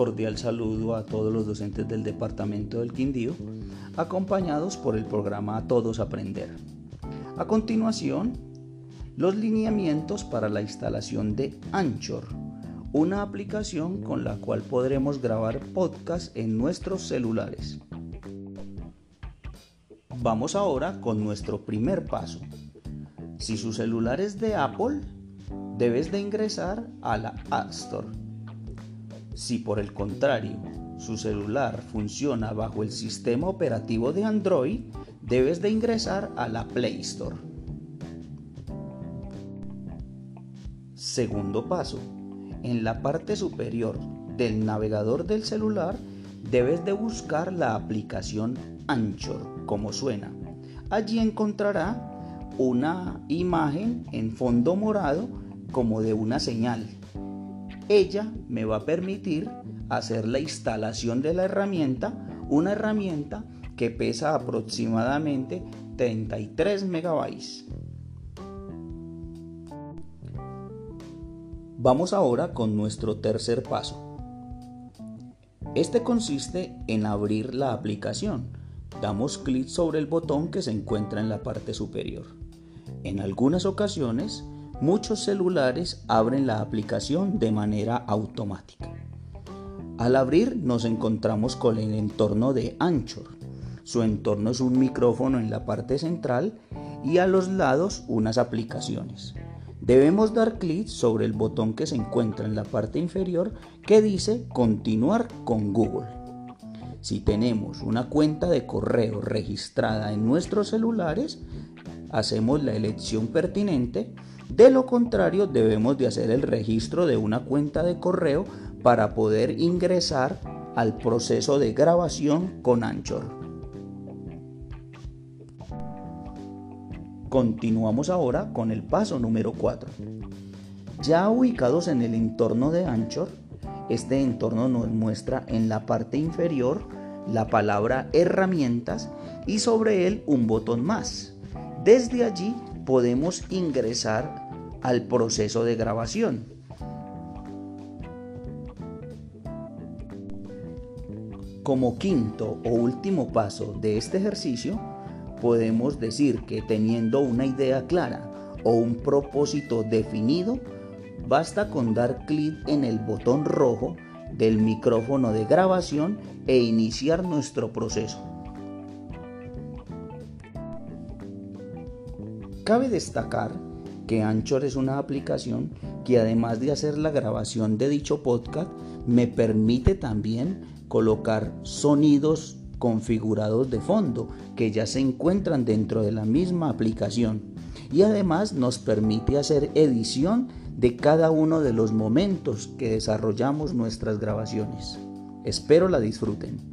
cordial saludo a todos los docentes del Departamento del Quindío, acompañados por el programa Todos Aprender. A continuación, los lineamientos para la instalación de Anchor, una aplicación con la cual podremos grabar podcast en nuestros celulares. Vamos ahora con nuestro primer paso. Si su celular es de Apple, debes de ingresar a la App Store. Si por el contrario su celular funciona bajo el sistema operativo de Android, debes de ingresar a la Play Store. Segundo paso. En la parte superior del navegador del celular debes de buscar la aplicación Anchor, como suena. Allí encontrará una imagen en fondo morado como de una señal. Ella me va a permitir hacer la instalación de la herramienta, una herramienta que pesa aproximadamente 33 megabytes. Vamos ahora con nuestro tercer paso. Este consiste en abrir la aplicación. Damos clic sobre el botón que se encuentra en la parte superior. En algunas ocasiones muchos celulares abren la aplicación de manera automática. Al abrir nos encontramos con el entorno de Anchor. Su entorno es un micrófono en la parte central y a los lados unas aplicaciones. Debemos dar clic sobre el botón que se encuentra en la parte inferior que dice continuar con Google. Si tenemos una cuenta de correo registrada en nuestros celulares, hacemos la elección pertinente de lo contrario, debemos de hacer el registro de una cuenta de correo para poder ingresar al proceso de grabación con Anchor. Continuamos ahora con el paso número 4. Ya ubicados en el entorno de Anchor, este entorno nos muestra en la parte inferior la palabra herramientas y sobre él un botón más. Desde allí podemos ingresar al proceso de grabación. Como quinto o último paso de este ejercicio, podemos decir que teniendo una idea clara o un propósito definido, basta con dar clic en el botón rojo del micrófono de grabación e iniciar nuestro proceso. Cabe destacar que Anchor es una aplicación que además de hacer la grabación de dicho podcast, me permite también colocar sonidos configurados de fondo que ya se encuentran dentro de la misma aplicación y además nos permite hacer edición de cada uno de los momentos que desarrollamos nuestras grabaciones. Espero la disfruten.